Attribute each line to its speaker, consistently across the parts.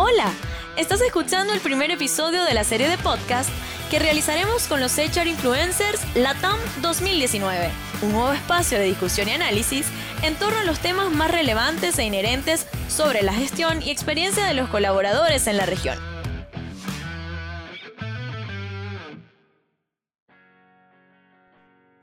Speaker 1: Hola, estás escuchando el primer episodio de la serie de podcast que realizaremos con los HR Influencers LATAM 2019, un nuevo espacio de discusión y análisis en torno a los temas más relevantes e inherentes sobre la gestión y experiencia de los colaboradores en la región.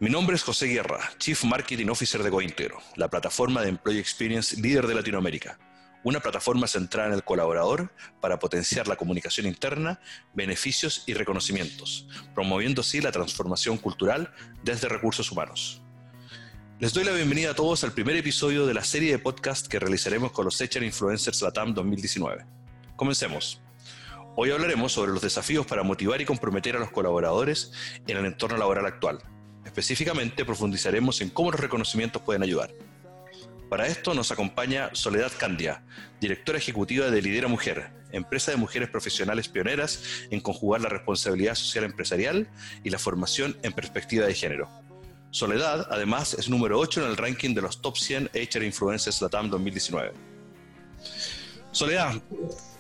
Speaker 2: Mi nombre es José Guerra, Chief Marketing Officer de GoIntero, la plataforma de Employee Experience líder de Latinoamérica, una plataforma centrada en el colaborador para potenciar la comunicación interna, beneficios y reconocimientos, promoviendo así la transformación cultural desde recursos humanos. Les doy la bienvenida a todos al primer episodio de la serie de podcast que realizaremos con los HR Influencers Latam 2019. Comencemos. Hoy hablaremos sobre los desafíos para motivar y comprometer a los colaboradores en el entorno laboral actual Específicamente profundizaremos en cómo los reconocimientos pueden ayudar. Para esto nos acompaña Soledad Candia, directora ejecutiva de Lidera Mujer, empresa de mujeres profesionales pioneras en conjugar la responsabilidad social empresarial y la formación en perspectiva de género. Soledad, además, es número 8 en el ranking de los top 100 HR Influencers Latam 2019. Soledad,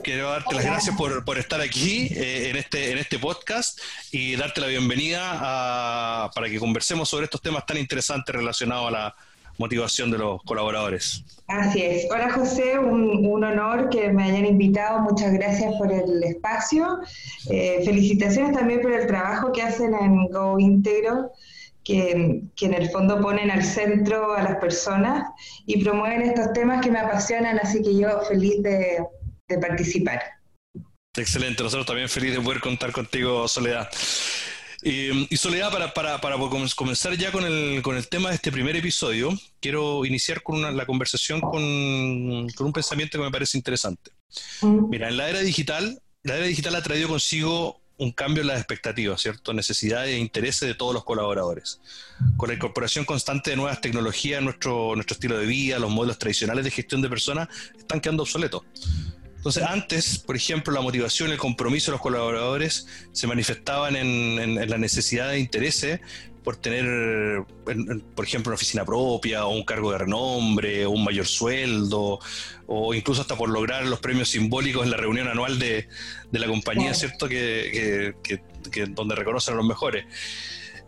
Speaker 2: quiero darte las gracias por, estar aquí eh, en, este, en este podcast y darte la bienvenida para que conversemos sobre estos temas tan interesantes relacionados a la motivación de los colaboradores.
Speaker 3: Así es. Hola José, un, honor que me hayan invitado. Muchas gracias por el espacio. Eh, felicitaciones también por el trabajo que hacen en Go Integro que, en el fondo ponen al centro a las personas y promueven estos temas que me apasionan, así que yo feliz de, participar.
Speaker 2: Excelente, nosotros también felices de poder contar contigo, Soledad. Y Soledad, para, para, para, comenzar ya con el, con el tema de este primer episodio, quiero iniciar con la conversación con, con, un pensamiento que me parece interesante. Mm. Mira, en la era digital, la era digital ha traído consigo un cambio en las expectativas, ¿cierto? Necesidades e intereses de todos los colaboradores. Con la incorporación constante de nuevas tecnologías, nuestro, nuestro estilo de vida, los modelos tradicionales de gestión de personas están quedando obsoletos. Entonces, antes, por ejemplo, la motivación y el compromiso de los colaboradores se manifestaban en, en la necesidad de intereses por tener, por ejemplo, una oficina propia o un cargo de renombre o un mayor sueldo o incluso hasta por lograr los premios simbólicos en la reunión anual de, la compañía, ¿cierto? Que, donde reconocen a los mejores.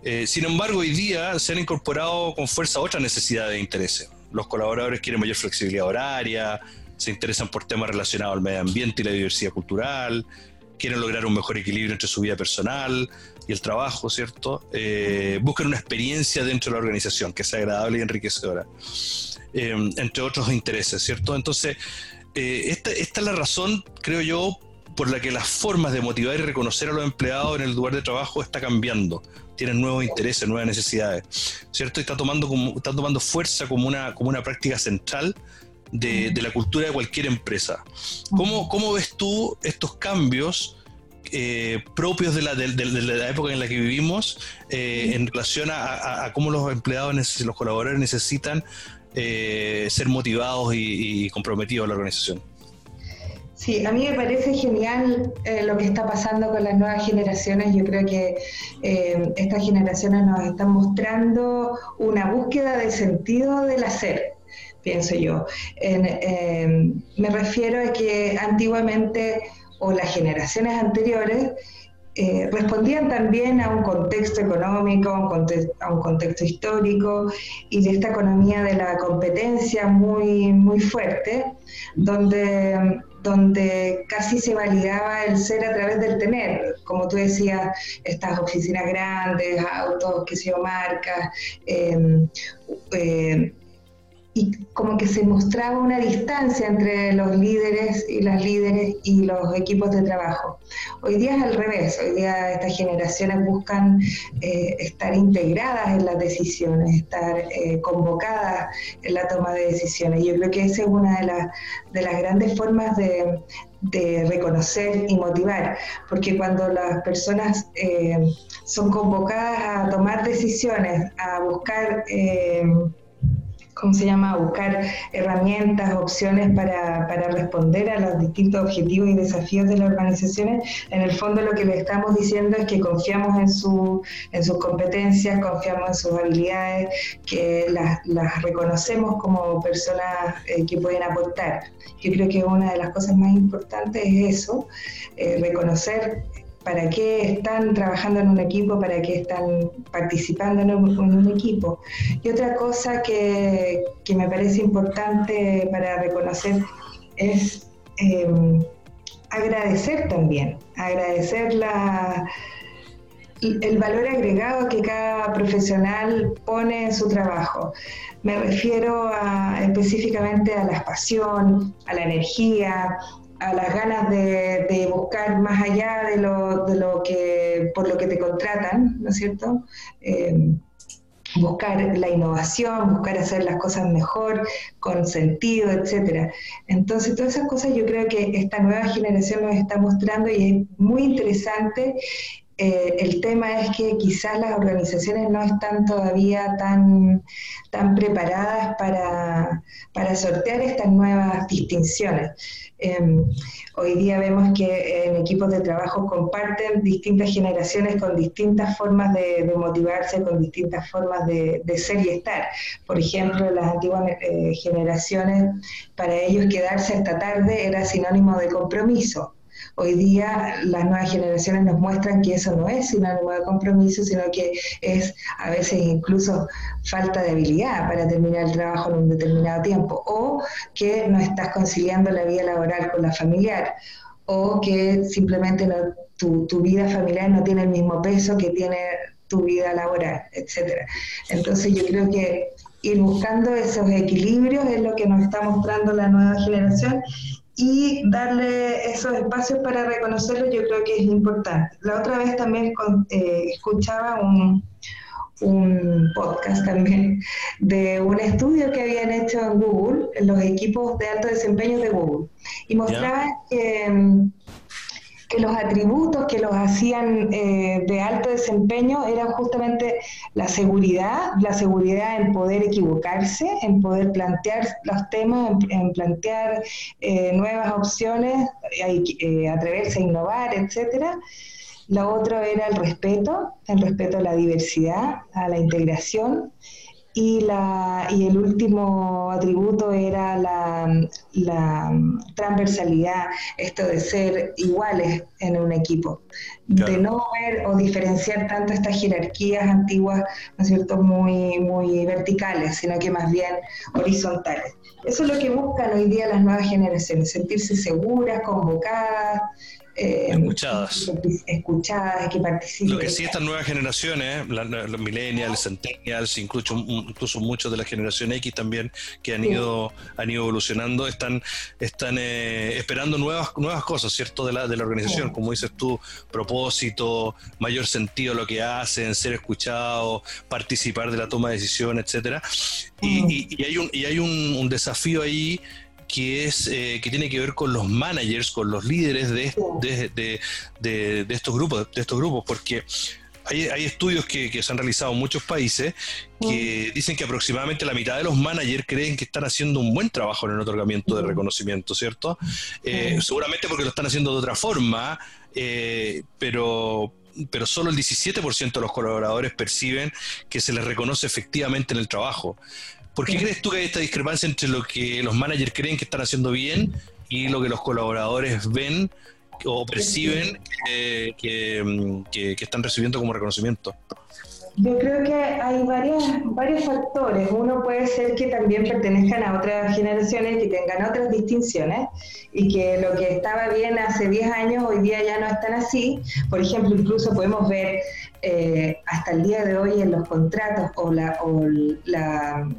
Speaker 2: Eh, sin embargo, hoy día se han incorporado con fuerza otras necesidades de interés. Los colaboradores quieren mayor flexibilidad horaria, se interesan por temas relacionados al medio ambiente y la diversidad cultural, quieren lograr un mejor equilibrio entre su vida personal y el trabajo, ¿cierto? Eh, buscan una experiencia dentro de la organización que sea agradable y enriquecedora, eh, entre otros intereses, ¿cierto? Entonces, eh, esta, esta es la razón, creo yo, por la que las formas de motivar y reconocer a los empleados en el lugar de trabajo está cambiando. Tienen nuevos intereses, nuevas necesidades, ¿cierto? Y está tomando, como, está tomando fuerza como una, como una práctica central de, la cultura de cualquier empresa. ¿Cómo, cómo ves tú estos cambios eh, propios de la, de, la, época en la que vivimos eh, en relación a, cómo los empleados, los colaboradores necesitan eh, ser motivados y, comprometidos a la organización?
Speaker 3: Sí, a mí me parece genial lo que está pasando con las nuevas generaciones. Yo creo que estas generaciones nos están mostrando una búsqueda de sentido del hacer pienso yo. Em, me refiero a que antiguamente o las generaciones anteriores eh, respondían también a un contexto económico, a un contexto, histórico y de esta economía de la competencia muy, muy fuerte, donde, donde casi se validaba el ser a través del tener, como tú decías, estas oficinas grandes, autos, que se marcas, em, eh, y como que se mostraba una distancia entre los líderes y las líderes y los equipos de trabajo. Hoy día es al revés, hoy día estas generaciones buscan eh, estar integradas en las decisiones, estar eh, convocadas en la toma de decisiones. Yo creo que esa es una de, las de las grandes formas de, reconocer y motivar, porque cuando las personas eh, son convocadas a tomar decisiones, a buscar ¿cómo se llama?, buscar herramientas, opciones para, para, responder a los distintos objetivos y desafíos de las organizaciones, en el fondo lo que le estamos diciendo es que confiamos en, su, en sus competencias, confiamos en sus habilidades, que las, las reconocemos como personas eh, que pueden aportar. Yo creo que una de las cosas más importantes es eso, eh, reconocer para qué están trabajando en un equipo, para qué están participando en un, equipo. Y otra cosa que, me parece importante para reconocer es em, agradecer también, agradecer la, el valor agregado que cada profesional pone en su trabajo. Me refiero específicamente a la pasión, a la energía, a las ganas de, buscar más allá de lo, de lo, que, por lo que te contratan, ¿no es cierto? Eh, buscar la innovación, buscar hacer las cosas mejor, con sentido, etcétera. Entonces, todas esas cosas yo creo que esta nueva generación nos está mostrando y es muy interesante. Eh, el tema es que quizás las organizaciones no están todavía tan, tan preparadas para, para sortear estas nuevas distinciones. Em, hoy día vemos que en equipos de trabajo comparten distintas generaciones con distintas formas de, motivarse, con distintas formas de, ser y estar. Por ejemplo, las antiguas eh, generaciones, para ellos quedarse hasta tarde era sinónimo de compromiso. Hoy día las nuevas generaciones nos muestran que eso no es sinónimo de compromiso, sino que es a veces incluso falta de habilidad para terminar el trabajo en un determinado tiempo, o que no estás conciliando la vida laboral con la familiar, o que simplemente tu, tu vida familiar no tiene el mismo peso que tiene tu vida laboral, etcétera. Entonces yo creo que ir buscando esos equilibrios es lo que nos está mostrando la nueva generación y darle esos espacios para reconocerlo yo creo que es importante. La otra vez también eh, escuchaba un, un podcast también de un estudio que habían hecho en Google, en los equipos de alto desempeño de Google, y mostraban que que los atributos que los hacían eh, de alto desempeño eran justamente la seguridad, la seguridad en poder equivocarse, en poder plantear los temas, en, plantear eh, nuevas opciones, eh, atreverse a innovar, etcétera. Lo otro era el respeto, el respeto a la diversidad, a la integración y, la, y el último atributo era la, transversalidad, esto de ser iguales en un equipo, de no ver o diferenciar tanto estas jerarquías antiguas, ¿no es cierto?, muy, muy verticales, sino que más bien horizontales. Eso es lo que buscan hoy día las nuevas generaciones, sentirse seguras, convocadas,
Speaker 2: eh, escuchadas.
Speaker 3: Escuchadas, que participen.
Speaker 2: Lo que sí estas nuevas generaciones, los millennials, centennials, incluso, incluso muchos de la generación X también, que han ido han ido evolucionando, están, están eh, esperando nuevas, nuevas cosas, ¿cierto? De la, de la organización, como dices tú, propósito, mayor sentido lo que hacen, ser escuchados, participar de la toma de decisión, etcétera. Y, hay un, y hay un desafío ahí que es eh, que tiene que ver con los managers, con los líderes de, de, estos grupos, de estos grupos, porque hay, hay estudios que, se han realizado en muchos países que dicen que aproximadamente la mitad de los managers creen que están haciendo un buen trabajo en el otorgamiento de reconocimiento, ¿cierto? Eh, seguramente porque lo están haciendo de otra forma, eh, pero pero solo el 17% de los colaboradores perciben que se les reconoce efectivamente en el trabajo. ¿Por qué crees tú que hay esta discrepancia entre lo que los managers creen que están haciendo bien y lo que los colaboradores ven o perciben que, están recibiendo como reconocimiento?
Speaker 3: Yo creo que hay varios, varios factores. Uno puede ser que también pertenezcan a otras generaciones que tengan otras distinciones y que lo que estaba bien hace 10 años hoy día ya no están así. Por ejemplo, incluso podemos ver eh, hasta el día de hoy en los contratos o la, o la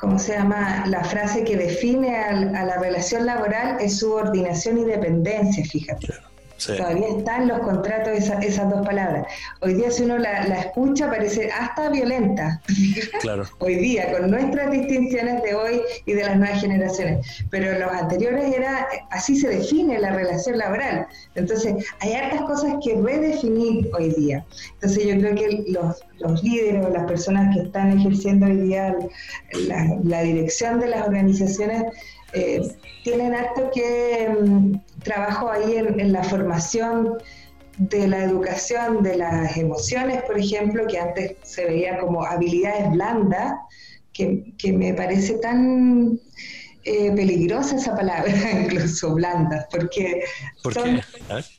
Speaker 3: ¿cómo se llama? La frase que define a, la relación laboral es subordinación y dependencia, fíjate. Todavía están los contratos esas dos palabras. Hoy día si uno la, escucha parece hasta violenta.
Speaker 2: Claro.
Speaker 3: hoy día, con nuestras distinciones de hoy y de las nuevas generaciones. Pero los anteriores era, así se define la relación laboral. Entonces, hay hartas cosas que redefinir hoy día. Entonces, yo creo que los, los líderes o las personas que están ejerciendo hoy día la, la dirección de las organizaciones eh, tienen harto que mm, trabajo ahí en, la formación de la educación de las emociones, por ejemplo, que antes se veía como habilidades blandas, que, que me parece tan eh, peligrosa esa palabra, incluso blandas, porque son,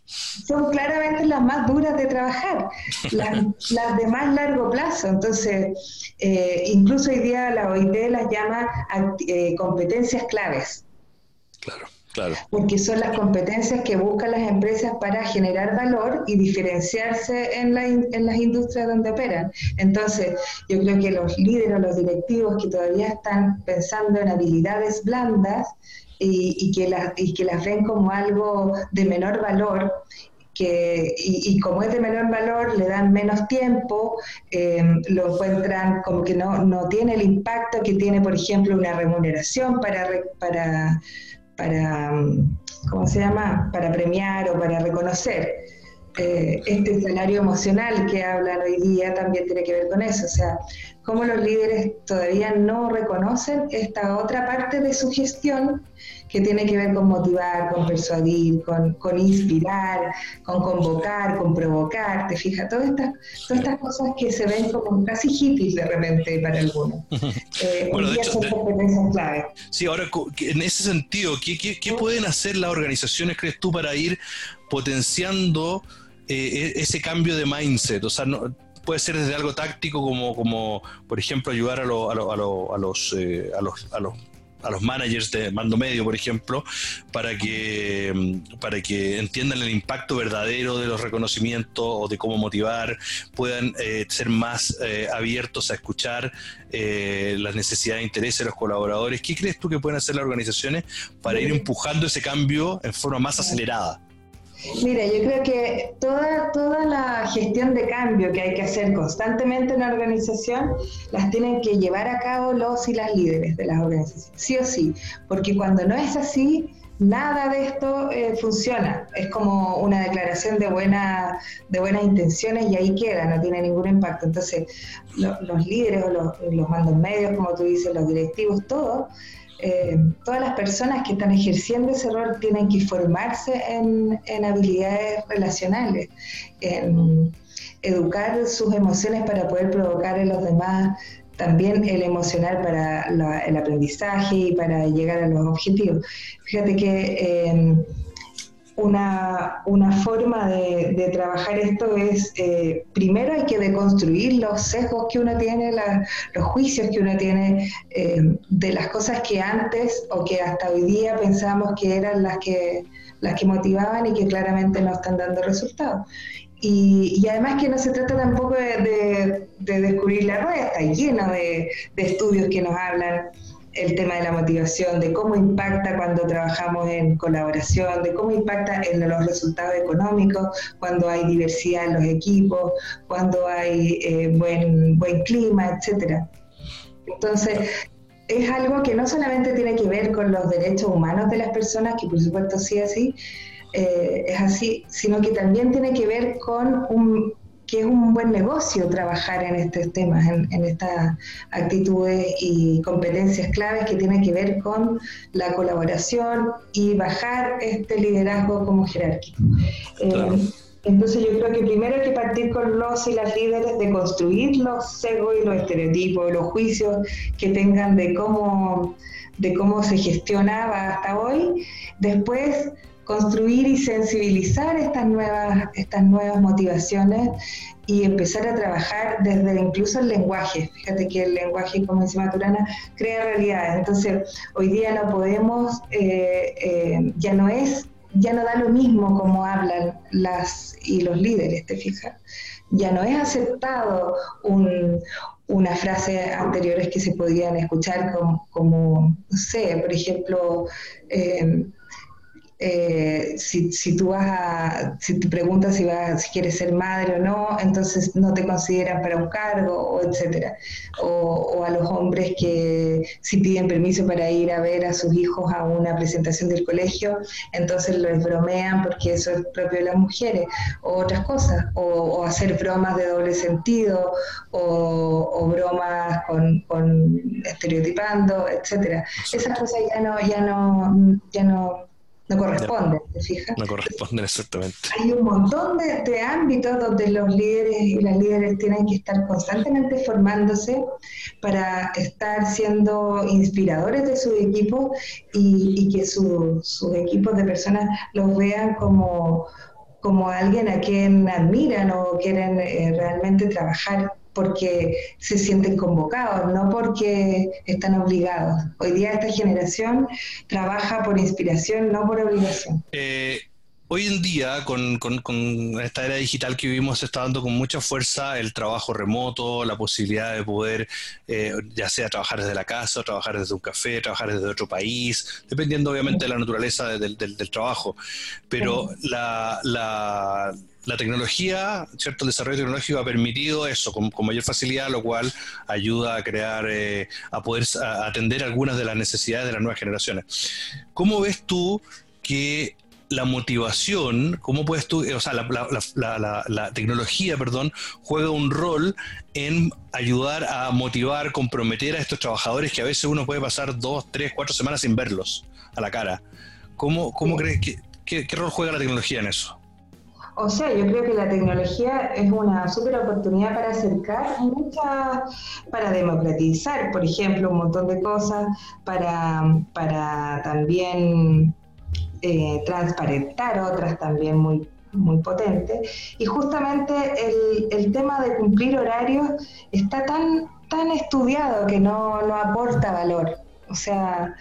Speaker 3: son, claramente las más duras de trabajar, las, las de más largo plazo. Entonces, eh, incluso hoy día la OIT las llama eh, competencias claves.
Speaker 2: Claro.
Speaker 3: Porque son las competencias que buscan las empresas para generar valor y diferenciarse en, la, en las industrias donde operan. Entonces, yo creo que los líderes, los directivos que todavía están pensando en habilidades blandas y, que, las, ven como algo de menor valor, que, y, como es de menor valor, le dan menos tiempo, eh, lo encuentran como que no, no tiene el impacto que tiene, por ejemplo, una remuneración para, para para, ¿cómo se llama?, para premiar o para reconocer. Eh, este escenario emocional que hablan hoy día también tiene que ver con eso, o sea, cómo los líderes todavía no reconocen esta otra parte de su gestión que tiene que ver con motivar, con persuadir, con, inspirar, con convocar, con provocar, te fijas, todas estas, todas estas cosas que se ven como casi hippies de repente para algunos.
Speaker 2: Eh, bueno, de hecho, clave. Sí, ahora en ese sentido, ¿qué, qué, pueden hacer las organizaciones, crees tú, para ir potenciando eh, e, ese cambio de mindset? O sea, no, puede ser desde algo táctico como, como por ejemplo, ayudar a, a, a, los, eh, a, los, a los a los managers de mando medio, por ejemplo, para que, mm, para que entiendan el impacto verdadero de los reconocimientos o de cómo motivar, puedan eh, ser más eh, abiertos a escuchar eh, las necesidades e intereses de los colaboradores. ¿Qué crees tú que pueden hacer las organizaciones para ir empujando ese cambio en forma más acelerada?
Speaker 3: Mira, yo creo que toda, toda la gestión de cambio que hay que hacer constantemente en la organización, las tienen que llevar a cabo los y las líderes de las organizaciones, sí o sí, porque cuando no es así, nada de esto eh, funciona. Es como una declaración de, buena, de buenas intenciones y ahí queda, no tiene ningún impacto. Entonces, los líderes o los, los mandos medios, como tú dices, los directivos, todos eh, todas las personas que están ejerciendo ese rol tienen que formarse en, habilidades relacionales, en educar sus emociones para poder provocar en los demás también el emocional para el aprendizaje y para llegar a los objetivos. Fíjate que eh, una, una forma de, trabajar esto es, eh, primero hay que deconstruir los sesgos que uno tiene, los juicios que uno tiene eh, de las cosas que antes o que hasta hoy día pensábamos que eran las que, las que motivaban y que claramente no están dando resultados. Y, además que no se trata tampoco de, descubrir la rueda, está lleno de, de estudios que nos hablan el tema de la motivación, de cómo impacta cuando trabajamos en colaboración, de cómo impacta en los resultados económicos, cuando hay diversidad en los equipos, cuando hay eh, buen, buen clima, etcétera. Entonces, es algo que no solamente tiene que ver con los derechos humanos de las personas, que por supuesto sí así, eh, es así, sino que también tiene que ver con un, que es un buen negocio trabajar en estos temas, en, estas actitudes y competencias claves que tienen que ver con la colaboración y bajar este liderazgo como jerárquico. Eh, entonces yo creo que primero hay que partir con los y las líderes de construir los cegos y los estereotipos, los juicios que tengan de cómo, de cómo se gestionaba hasta hoy. Después construir y sensibilizar estas nuevas, estas nuevas motivaciones y empezar a trabajar desde incluso el lenguaje. Fíjate que el lenguaje, como dice Maturana, crea realidades. Entonces, hoy día no podemos, eh, eh, ya no es, ya no da lo mismo como hablan las y los líderes, ¿te fijas? Ya no es aceptado un, una frase anteriores que se podían escuchar como, como no sé, por ejemplo, eh, eh, si, si, tú vas a, si te preguntas si, vas, si quieres ser madre o no, entonces no te consideran para un cargo, o etcétera. O, a los hombres que si piden permiso para ir a ver a sus hijos a una presentación del colegio, entonces les bromean porque eso es propio de las mujeres, o otras cosas, o, hacer bromas de doble sentido, o, bromas con, con estereotipando, etcétera. Esas cosas ya no, ya no, ya no no corresponde, ¿te fijas?
Speaker 2: No corresponden, exactamente.
Speaker 3: Hay un montón de, ámbitos donde los líderes y las líderes tienen que estar constantemente formándose para estar siendo inspiradores de su equipo y, que sus equipos de personas los vean como, como alguien a quien admiran o quieren eh, realmente trabajar porque se sienten convocados, no porque están obligados. Hoy día esta generación trabaja por inspiración, no por obligación.
Speaker 2: Eh, hoy en día, con, esta era digital que vivimos, se está dando con mucha fuerza el trabajo remoto, la posibilidad de poder, eh, ya sea trabajar desde la casa, trabajar desde un café, trabajar desde otro país, dependiendo obviamente de la naturaleza del, trabajo. Pero la la tecnología, ¿cierto? El desarrollo tecnológico ha permitido eso con, mayor facilidad, lo cual ayuda a crear, eh, a poder atender algunas de las necesidades de las nuevas generaciones. ¿Cómo ves tú que la motivación, cómo puedes tú, o sea, la, tecnología, perdón, juega un rol en ayudar a motivar, comprometer a estos trabajadores que a veces uno puede pasar dos, tres, cuatro semanas sin verlos a la cara? ¿Cómo, cómo crees que, qué rol juega la tecnología en eso?
Speaker 3: O sea, yo creo que la tecnología es una súper oportunidad para acercar muchas, para democratizar, por ejemplo, un montón de cosas, para, para también eh, transparentar otras también muy, muy potentes. Y justamente el, el tema de cumplir horarios está tan, tan estudiado que no, no aporta valor. O sea,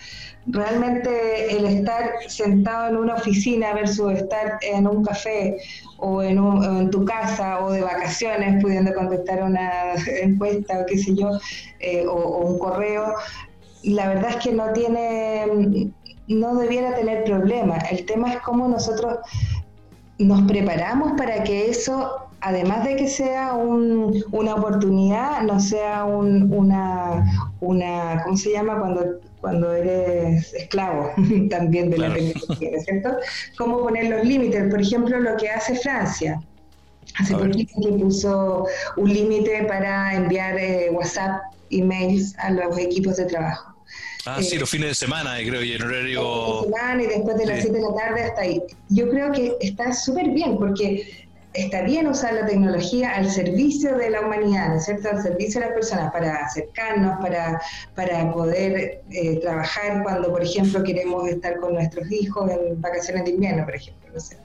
Speaker 3: realmente el estar sentado en una oficina versus estar en un café o en, en tu casa o de vacaciones pudiendo contestar una encuesta o qué sé yo, eh, o, un correo, la verdad es que no tiene, no debiera tener problema. El tema es cómo nosotros nos preparamos para que eso, además de que sea una oportunidad, no sea una, una, ¿cómo se llama? Cuando cuando eres esclavo también de la tecnología, ¿no es cierto? ¿Cómo poner los límites? Por ejemplo, lo que hace Francia. Hace poquito que puso un límite para enviar eh, WhatsApp, emails a los equipos de trabajo.
Speaker 2: Ah, sí, eh, los fines de semana, creo, y en horario...
Speaker 3: y después de las 7 de la tarde hasta ahí. Yo creo que está súper bien, porque está bien usar la tecnología al servicio de la humanidad, ¿no es cierto? Al servicio de las personas, para acercarnos, para, para poder eh, trabajar cuando, por ejemplo, queremos estar con nuestros hijos en vacaciones de invierno, por ejemplo, no sé,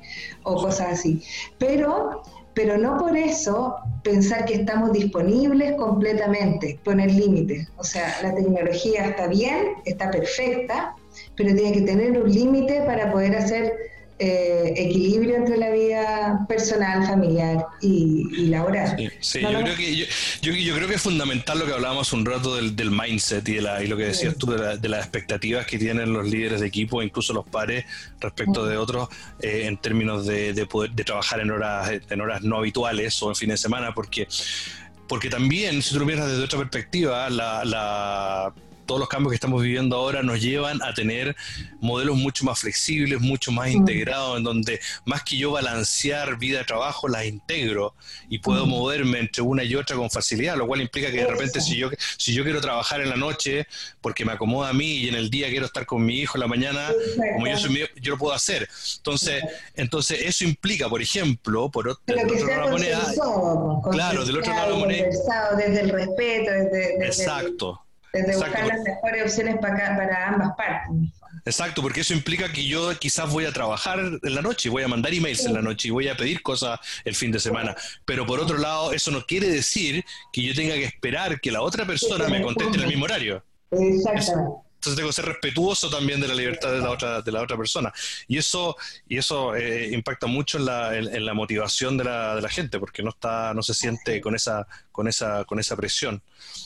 Speaker 3: o cosas así. Pero, pero no por eso pensar que estamos disponibles completamente, poner límites. O sea, la tecnología está bien, está perfecta, pero tiene que tener un límite para poder hacer eh, equilibrio entre la vida personal, familiar y, laboral.
Speaker 2: Sí, yo, Creo que, yo, creo que es fundamental lo que hablábamos un rato del, mindset y, de la, y lo que decías tú de, las expectativas que tienen los líderes de equipo, incluso los pares, respecto de otros, eh, en términos de, poder de trabajar en horas, en horas no habituales o en fines de semana, porque porque también, si tú lo miras desde otra perspectiva, la, todos los cambios que estamos viviendo ahora nos llevan a tener modelos mucho más flexibles, mucho más integrados, en donde más que yo balancear vida y trabajo, las integro y puedo moverme entre una y otra con facilidad, lo cual implica que de repente si yo, si yo quiero trabajar en la noche porque me acomoda a mí y en el día quiero estar con mi hijo en la mañana, como yo soy yo lo puedo hacer. Entonces, entonces eso implica, por ejemplo, por otro,
Speaker 3: del otro lado la moneda,
Speaker 2: claro, del otro lado la moneda,
Speaker 3: desde el respeto, desde,
Speaker 2: exacto
Speaker 3: desde buscar las mejores opciones para, para ambas partes.
Speaker 2: Exacto, porque eso implica que yo quizás voy a trabajar en la noche, voy a mandar emails en la noche y voy a pedir cosas el fin de semana. Pero por otro lado, eso no quiere decir que yo tenga que esperar que la otra persona me conteste en el mismo horario.
Speaker 3: Exactamente.
Speaker 2: Entonces tengo que ser respetuoso también de la libertad de la otra, de la otra persona. Y eso, y eso eh, impacta mucho en la, en, la motivación de la, de la, gente, porque no está, no se siente con esa, con esa, con esa presión.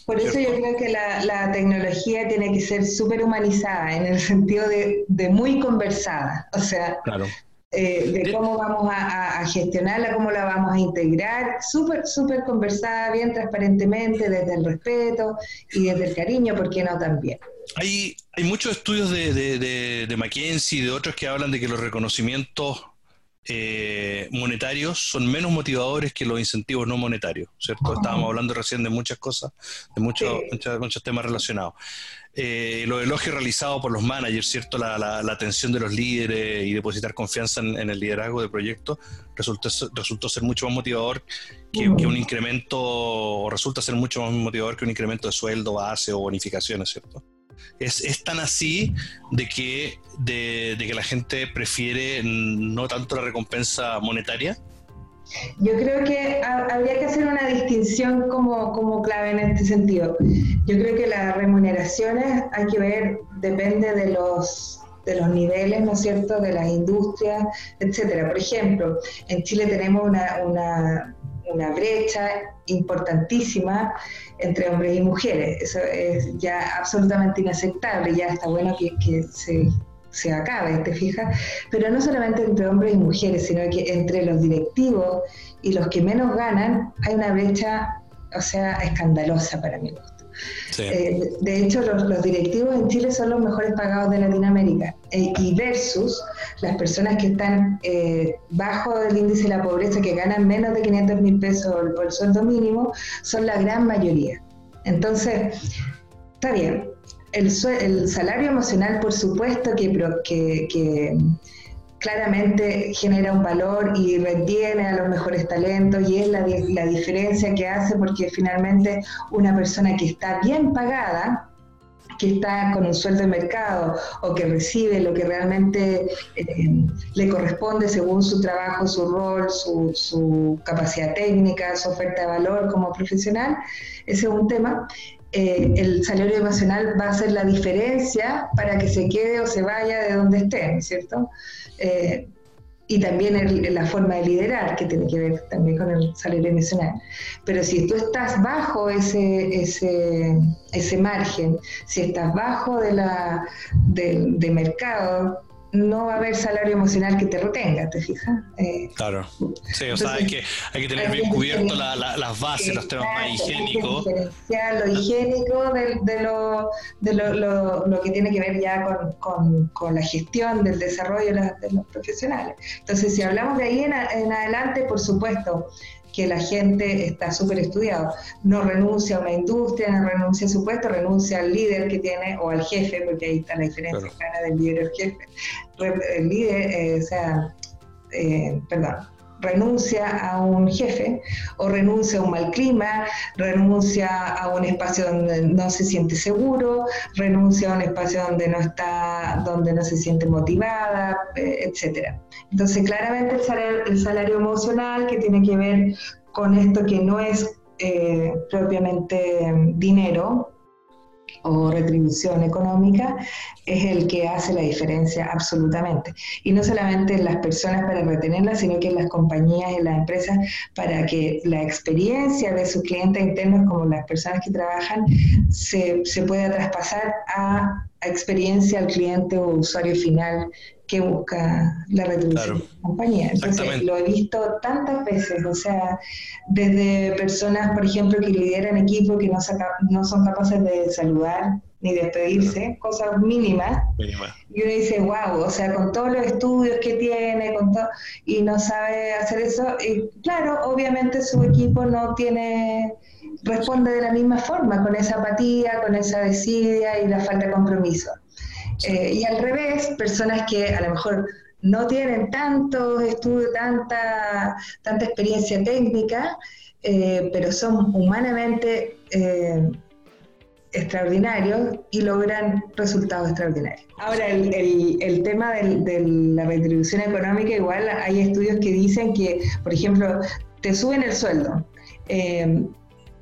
Speaker 3: Por eso yo creo que la, la tecnología tiene que ser súper humanizada, en el sentido de, de muy conversada. O sea, claro. Eh, de cómo vamos a, gestionarla, cómo la vamos a integrar, súper, súper conversada, bien transparentemente, desde el respeto y desde el cariño, ¿por qué no también?
Speaker 2: Hay, hay muchos estudios de, de, de, McKinsey y de otros que hablan de que los reconocimientos eh, monetarios son menos motivadores que los incentivos no monetarios, ¿cierto? Estábamos hablando recién de muchas cosas, de muchos, muchos temas relacionados eh, los elogios realizados por los managers, ¿cierto? La, atención de los líderes y depositar confianza en, el liderazgo de proyectos resultó, resultó ser mucho más motivador que, un incremento, o resulta ser mucho más motivador que un incremento de sueldo, base o bonificaciones, ¿cierto? Es, es tan así de que, de que la gente prefiere no tanto la recompensa monetaria,
Speaker 3: yo creo que habría que hacer una distinción como, como, clave en este sentido. Yo creo que las remuneraciones hay que ver, depende de los, de los niveles, ¿no es cierto?, de las industrias, etcétera. Por ejemplo, en Chile tenemos una, una, brecha importantísima entre hombres y mujeres. Eso es ya absolutamente inaceptable, ya está bueno que, que se se acabe, ¿te fijas? Pero no solamente entre hombres y mujeres, sino que entre los directivos y los que menos ganan hay una brecha, o sea, escandalosa para mi gusto. Eh, de hecho, los, directivos en Chile son los mejores pagados de Latinoamérica eh, y versus las personas que están eh, bajo el índice de la pobreza, que ganan menos de 500 mil pesos por el sueldo mínimo, son la gran mayoría. Entonces, está bien, el, salario emocional, por supuesto, que, claramente genera un valor y retiene a los mejores talentos y es la, la diferencia que hace porque finalmente una persona que está bien pagada, que está con un sueldo de mercado o que recibe lo que realmente eh, le corresponde según su trabajo, su rol, su, su, capacidad técnica, su oferta de valor como profesional, ese es un tema. Eh, el salario emocional va a ser la diferencia para que se quede o se vaya de donde esté, ¿cierto? Eh, y también la forma de liderar, que tiene que ver también con el salario emocional. Pero si tú estás bajo ese, ese, ese margen, si estás bajo de, la, de mercado, no va a haber salario emocional que te retenga, ¿te fijas?
Speaker 2: Eh, claro, sí, o sea, hay que, hay que tener bien cubierto las bases, los temas más higiénicos.
Speaker 3: Lo higiénico de, de, lo, de lo, lo, que tiene que ver ya con, con, con la gestión del desarrollo de, los profesionales. Entonces, si hablamos de ahí en, en adelante, por supuesto, que la gente está súper estudiado. No renuncia a una industria, no renuncia a su puesto, renuncia al líder que tiene o al jefe, porque ahí está la diferencia del líder al jefe. El líder, eh, o sea, eh, perdón, renuncia a un jefe o renuncia a un mal clima, renuncia a un espacio donde no se siente seguro, renuncia a un espacio donde no está, donde no se siente motivada, eh, etcétera. Entonces, claramente el salario, emocional que tiene que ver con esto que no es eh, propiamente dinero, o retribución económica es el que hace la diferencia absolutamente. Y no solamente en las personas para retenerlas, sino que en las compañías, en las empresas, para que la experiencia de sus clientes internos, como las personas que trabajan, se, se pueda traspasar a, a experiencia al cliente o usuario final que busca la retribución de la compañía. Entonces, lo he visto tantas veces, o sea, desde personas, por ejemplo, que lideran equipos que no, no son capaces de saludar ni despedirse, cosas mínimas, y uno dice, wow, o sea, con todos los estudios que tiene, con todo, y no sabe hacer eso, y claro, obviamente su equipo no tiene responde de la misma forma, con esa apatía, con esa desidia y la falta de compromiso. Eh, y al revés, personas que a lo mejor no tienen tantos estudios, tanta, tanta experiencia técnica, eh, pero son humanamente eh, extraordinarios y logran resultados extraordinarios. Ahora, el, tema de la retribución económica, igual hay estudios que dicen que, por ejemplo, te suben el sueldo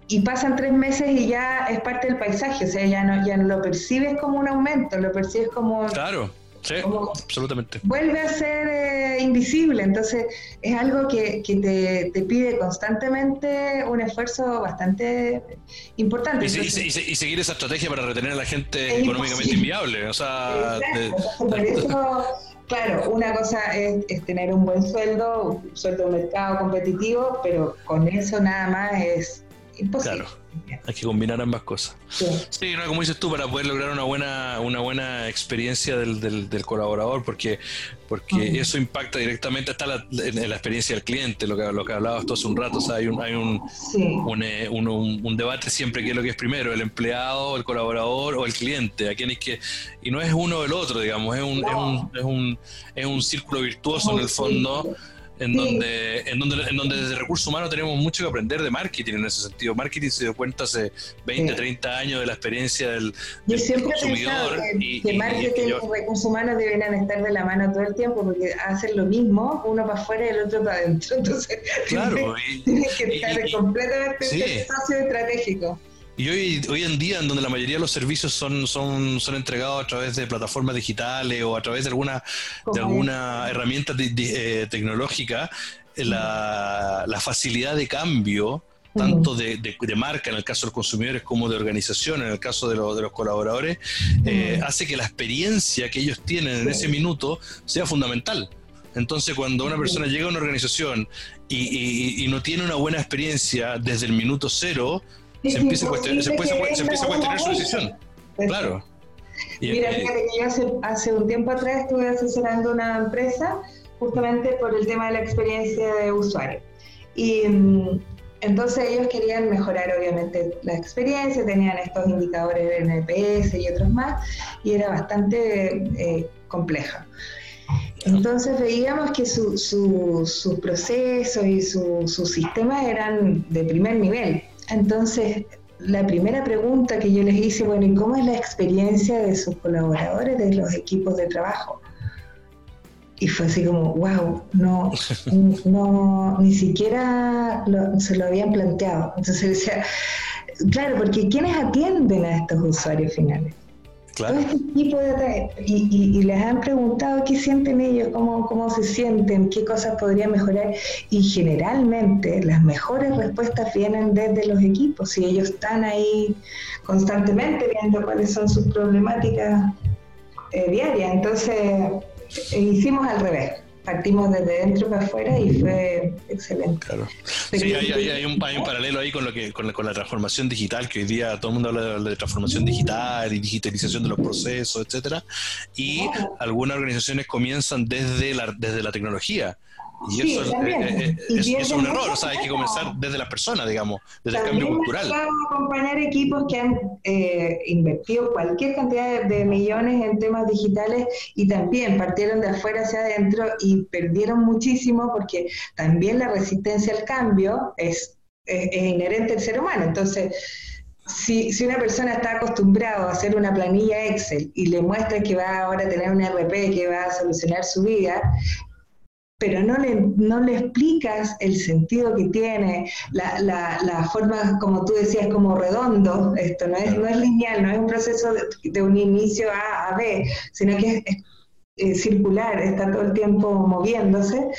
Speaker 3: y pasan tres meses y ya es parte del paisaje, o sea, ya no, ya no lo percibes como un aumento, lo percibes como...
Speaker 2: Claro. Sí, absolutamente.
Speaker 3: Vuelve a ser eh, invisible, entonces es algo que, que te, te, pide constantemente un esfuerzo bastante importante.
Speaker 2: Y, seguir esa estrategia para retener a la gente económicamente inviable. O sea,
Speaker 3: por eso, claro, una cosa es, es, tener un buen sueldo, un sueldo de mercado competitivo, pero con eso nada más es imposible.
Speaker 2: Claro. Hay que combinar ambas cosas. Sí, como dices tú, para poder lograr una buena, una buena experiencia del, del, colaborador, porque, porque eso impacta directamente hasta la, en, la experiencia del cliente, lo que, lo que hablabas tú hace un rato. O sea, hay un, hay eh, un, un, un, debate siempre que es lo que es primero, el empleado, el colaborador o el cliente. A quién es que, y no es uno o el otro, digamos, es un, es, un, es, un, es un círculo virtuoso en el fondo en, donde, en, donde, en donde desde recursos humanos tenemos mucho que aprender de marketing en ese sentido. Marketing se dio cuenta hace 20, 30 años de la experiencia del,
Speaker 3: Yo siempre consumidor. que, y, que marketing y, recursos humanos deberían estar de la mano todo el tiempo porque hacen lo mismo, uno para afuera y el otro para adentro. Entonces,
Speaker 2: claro,
Speaker 3: tiene que estar completamente sí. espacio estratégico.
Speaker 2: Y hoy, hoy en día, en donde la mayoría de los servicios son, son, son entregados a través de plataformas digitales o a través de alguna, de alguna herramienta eh, tecnológica, la, la, facilidad de cambio, tanto de, de, marca en el caso de los consumidores como de organización en el caso de, de los colaboradores, eh, hace que la experiencia que ellos tienen en ese minuto sea fundamental. Entonces, cuando una persona llega a una organización y, y, y no tiene una buena experiencia desde el minuto cero, se empieza, a cuestionar, se, se empieza a cuestionar su decisión. Claro.
Speaker 3: Mira, fíjate que yo hace, hace un tiempo atrás estuve asesorando una empresa justamente por el tema de la experiencia de usuario. Y mm, entonces ellos querían mejorar obviamente la experiencia, tenían estos indicadores de NPS y otros más, y era bastante eh, compleja. Entonces veíamos que sus su, su procesos y sus su sistemas eran de primer nivel. Entonces, la primera pregunta que yo les hice, bueno, ¿y cómo es la experiencia de sus colaboradores, de los equipos de trabajo? Y fue así como, wow, no, no ni siquiera se lo habían planteado. Entonces decía, claro, porque ¿quiénes atienden a estos usuarios finales? Todo este tipo de y, y, les han preguntado qué sienten ellos, cómo, cómo se sienten, qué cosas podrían mejorar y generalmente las mejores respuestas vienen desde los equipos. Y ellos están ahí constantemente viendo cuáles son sus problemáticas eh, diarias. Entonces eh, hicimos al revés partimos desde dentro para afuera y fue excelente.
Speaker 2: Claro. Sí, hay, hay, un, hay, un, paralelo ahí con lo que con la, con la, transformación digital, que hoy día todo el mundo habla de, transformación digital y digitalización de los procesos, etcétera, y algunas organizaciones comienzan desde la, desde la tecnología. Y eso, es, eh, eh, es, un error, o sea, hay que comenzar desde las personas, digamos, desde también el cambio cultural.
Speaker 3: acompañar equipos que han eh, invertido cualquier cantidad de, de, millones en temas digitales y también partieron de afuera hacia adentro y perdieron muchísimo porque también la resistencia al cambio es, es, es inherente al ser humano. Entonces, si, si, una persona está acostumbrada a hacer una planilla Excel y le muestra que va ahora a tener un RP que va a solucionar su vida, pero no le, no le explicas el sentido que tiene, la, la, la, forma, como tú decías, como redondo, esto no es, no es lineal, no es un proceso de, de un inicio A a B, sino que es, circular, está todo el tiempo moviéndose,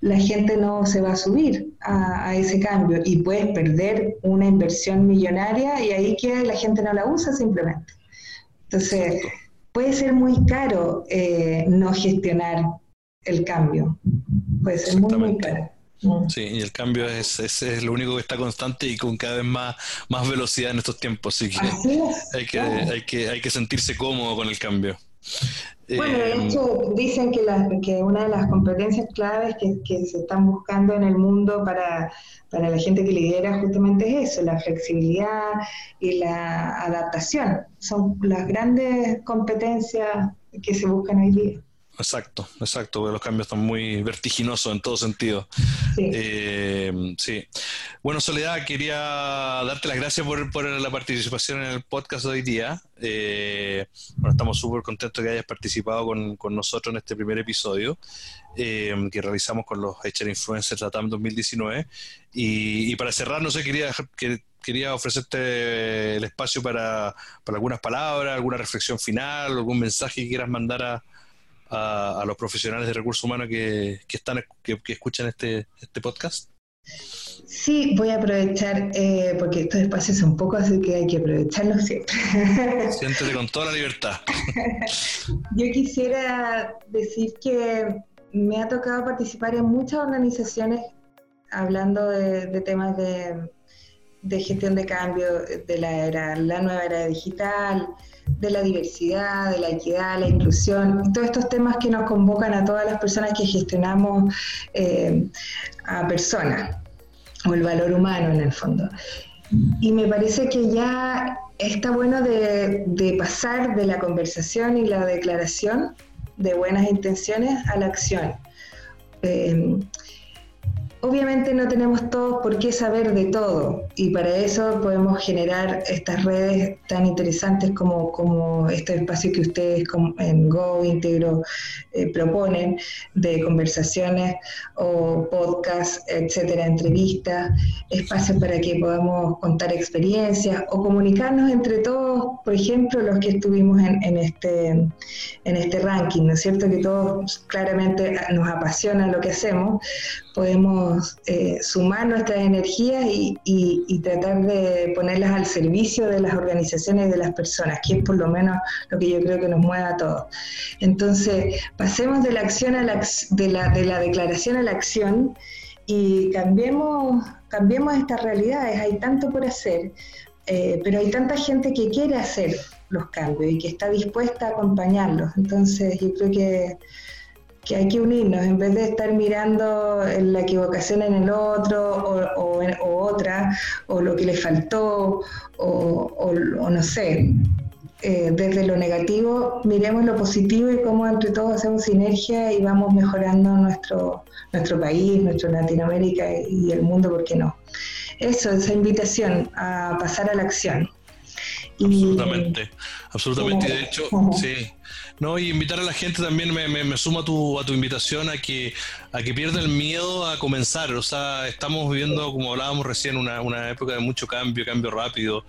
Speaker 3: la gente no se va a subir a, a, ese cambio y puedes perder una inversión millonaria y ahí que la gente no la usa simplemente. Entonces, puede ser muy caro eh, no gestionar el cambio. Puede ser muy, muy caro.
Speaker 2: Mm. Sí, y el cambio es, es, es, lo único que está constante y con cada vez más, más velocidad en estos tiempos, así que,
Speaker 3: así es,
Speaker 2: hay, que claro. hay, que hay que sentirse cómodo con el cambio.
Speaker 3: Bueno, de eh, hecho, dicen que, la, que una de las competencias claves que, que, se están buscando en el mundo para, para la gente que lidera justamente es eso, la flexibilidad y la adaptación. Son las grandes competencias que se buscan hoy día.
Speaker 2: Exacto, exacto, porque los cambios están muy vertiginosos en todo sentido. Sí. Eh, sí. Bueno, Soledad, quería darte las gracias por, la participación en el podcast de hoy día. Eh, bueno, estamos súper contentos de que hayas participado con, nosotros en este primer episodio eh, que realizamos con los HR Influencers Latam 2019. Y, y para cerrar, no sé, quería que quería ofrecerte el espacio para, para, algunas palabras, alguna reflexión final, algún mensaje que quieras mandar a, a, los profesionales de recursos humanos que, están que, escuchan este, este podcast?
Speaker 3: Sí, voy a aprovechar, eh, porque estos espacios son pocos, así que hay que aprovecharlos siempre.
Speaker 2: Siéntete con toda la libertad.
Speaker 3: Yo quisiera decir que me ha tocado participar en muchas organizaciones hablando de, temas de, de, gestión de cambio de la era, la nueva era digital, de la diversidad, de la equidad, la inclusión, todos estos temas que nos convocan a todas las personas que gestionamos eh, a personas, o el valor humano en el fondo. Y me parece que ya está bueno de, pasar de la conversación y la declaración de buenas intenciones a la acción. Eh, Obviamente no tenemos todos por qué saber de todo y para eso podemos generar estas redes tan interesantes como, como este espacio que ustedes en Go Integro eh, proponen de conversaciones o podcasts, etcétera, entrevistas, espacios para que podamos contar experiencias o comunicarnos entre todos, por ejemplo, los que estuvimos en, en este, en este ranking, ¿no es cierto? Que todos claramente nos apasiona lo que hacemos, podemos eh, sumar nuestras energías y, tratar de ponerlas al servicio de las organizaciones y de las personas, que es por lo menos lo que yo creo que nos mueve a todos. Entonces, pasemos de la acción a la, de la, de la declaración a la acción y cambiemos, cambiemos estas realidades. Hay tanto por hacer, eh, pero hay tanta gente que quiere hacer los cambios y que está dispuesta a acompañarlos. Entonces, yo creo que que hay que unirnos, en vez de estar mirando la equivocación en el otro o, otra, o lo que le faltó, o, no sé. Eh, desde lo negativo, miremos lo positivo y cómo entre todos hacemos sinergia y vamos mejorando nuestro, nuestro país, nuestra Latinoamérica y el mundo, ¿por qué no? Eso, esa invitación a pasar a la acción.
Speaker 2: Absolutamente, absolutamente. De hecho, sí. No, y invitar a la gente también, me, me, sumo a tu, a tu invitación a que, a que pierda el miedo a comenzar. O sea, estamos viviendo, como hablábamos recién, una, una época de mucho cambio, cambio rápido.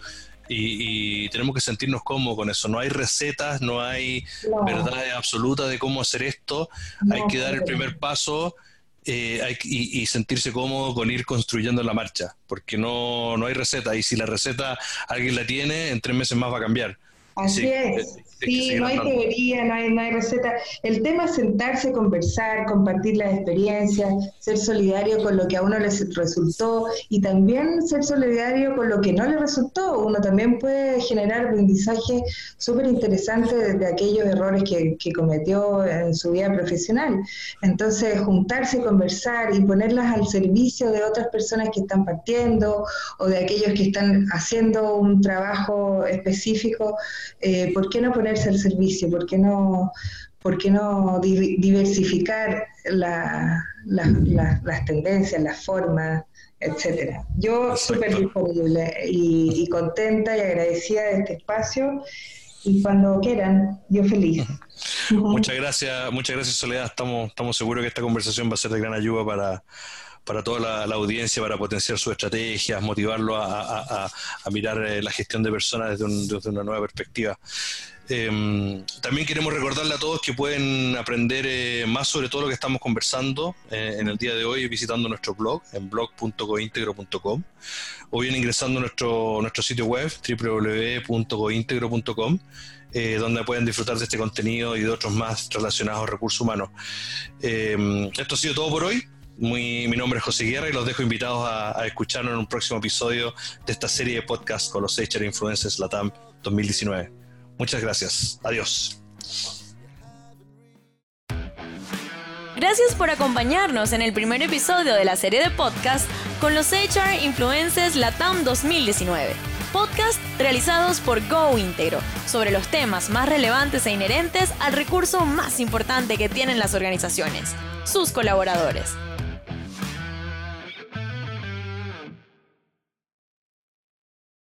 Speaker 2: Y, tenemos que sentirnos cómodos con eso. No hay recetas, no hay verdad absoluta de cómo hacer esto. hay que dar el primer paso eh, y, sentirse cómodo con ir construyendo la marcha, porque no, no hay receta. Y si la receta alguien la tiene, en tres meses más va a cambiar.
Speaker 3: Así es. Sí, no hay teoría, no hay, no hay receta. El tema es sentarse, conversar, compartir las experiencias, ser solidario con lo que a uno le resultó y también ser solidario con lo que no le resultó. Uno también puede generar aprendizaje súper interesante de aquellos errores que, que cometió en su vida profesional. Entonces, juntarse, conversar y ponerlas al servicio de otras personas que están partiendo o de aquellos que están haciendo un trabajo específico, eh, ¿por qué no poner ponerse al servicio? ¿Por qué no, por qué no diversificar la, las tendencias, las formas, etcétera? Yo súper disponible y, contenta y agradecida de este espacio y cuando quieran, yo feliz.
Speaker 2: Muchas gracias, muchas gracias Soledad. Estamos, estamos seguros que esta conversación va a ser de gran ayuda para, para toda la, audiencia, para potenciar sus estrategias, motivarlo a, mirar eh, la gestión de personas desde, una nueva perspectiva. Em, también queremos recordarle a todos que pueden aprender eh, más sobre todo lo que estamos conversando eh, en el día de hoy visitando nuestro blog en blog.gointegro.com o bien ingresando a nuestro, nuestro sitio web www.gointegro.com donde pueden disfrutar de este contenido y de otros más relacionados a recursos humanos. Em, esto ha sido todo por hoy. Mi nombre es José Guerra y los dejo invitados a, escucharnos en un próximo episodio de esta serie de podcast con los HR Influencers Latam 2019. Muchas gracias. Adiós.
Speaker 1: Gracias por acompañarnos en el primer episodio de la serie de podcast con los HR Influencers Latam 2019. Podcast realizados por Go Íntegro sobre los temas más relevantes e inherentes al recurso más importante que tienen las organizaciones, sus colaboradores.